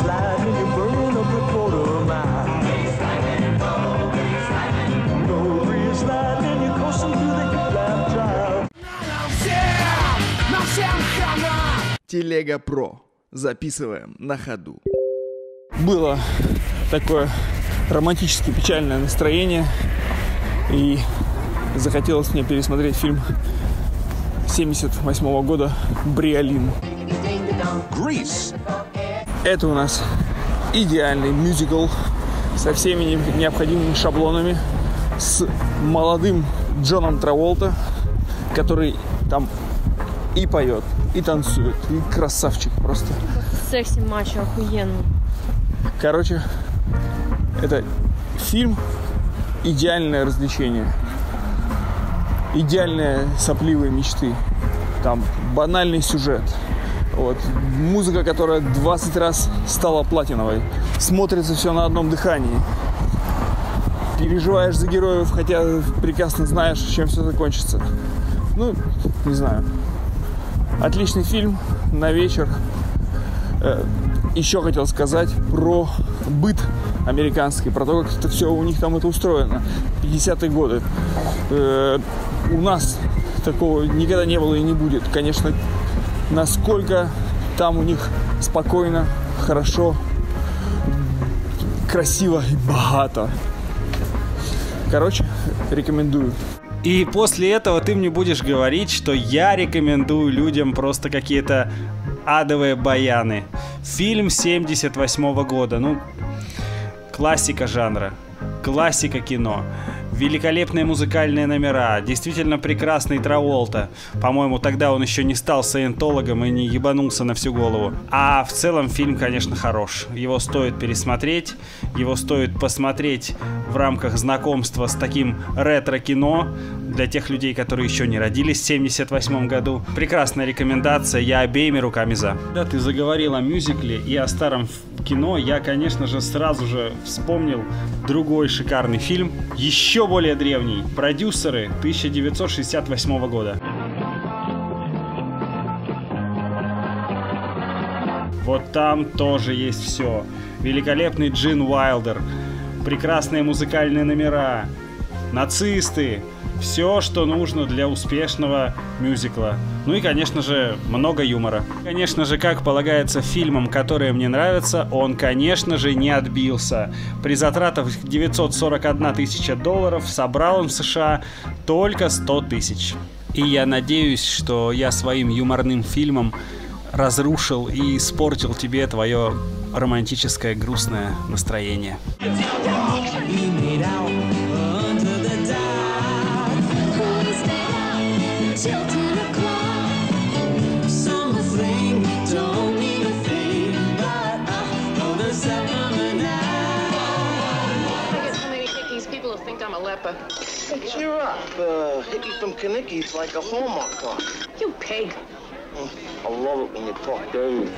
and up quarter mile. And you're coasting through the. Телега Про. Записываем на ходу. Было такое романтически печальное настроение. И захотелось мне пересмотреть фильм 78 года «Бриолин». Это у нас идеальный мюзикл со всеми не- необходимыми шаблонами, с молодым Джоном Траволта, который там и поет, и танцует, и красавчик просто. Секси мачо охуенно. Короче, это фильм идеальное развлечение. Идеальные сопливые мечты. Там банальный сюжет. Вот. Музыка, которая 20 раз стала платиновой. Смотрится все на одном дыхании. Переживаешь за героев, хотя прекрасно знаешь, чем все закончится. Ну, не знаю. Отличный фильм на вечер. Э, Еще хотел сказать про быт американский, про то, как это все у них там это устроено. 50-е годы. Э, У нас такого никогда не было и не будет. Конечно, насколько там у них спокойно, хорошо, красиво и богато. Короче, рекомендую. И после этого ты мне будешь говорить, что я рекомендую людям просто какие-то адовые баяны. Фильм 78 года, ну, классика жанра, классика кино. Великолепные музыкальные номера, действительно прекрасный Траволта. По-моему, тогда он еще не стал саентологом и не ебанулся на всю голову. А в целом фильм, конечно, хорош. Его стоит пересмотреть, его стоит посмотреть в рамках знакомства с таким ретро-кино для тех людей, которые еще не родились в 78 году. Прекрасная рекомендация, я обеими руками за. Да, ты заговорил о мюзикле и о старом кино, я, конечно же, сразу же вспомнил другой шикарный фильм, еще более древний, «Продюсеры» 1968 года. Вот там тоже есть все. Великолепный Джин Уайлдер, прекрасные музыкальные номера, нацисты, все, что нужно для успешного мюзикла. Ну и, конечно же, много юмора. Конечно же, как полагается фильмам, которые мне нравятся, он, конечно же, не отбился. При затратах 941 тысяча долларов собрал он в США только 100 тысяч. И я надеюсь, что я своим юморным фильмом разрушил и испортил тебе твое романтическое грустное настроение. So Cheer up. Uh, hickey from Kanicki's like a Hallmark card. You pig. I love it when you talk dirty.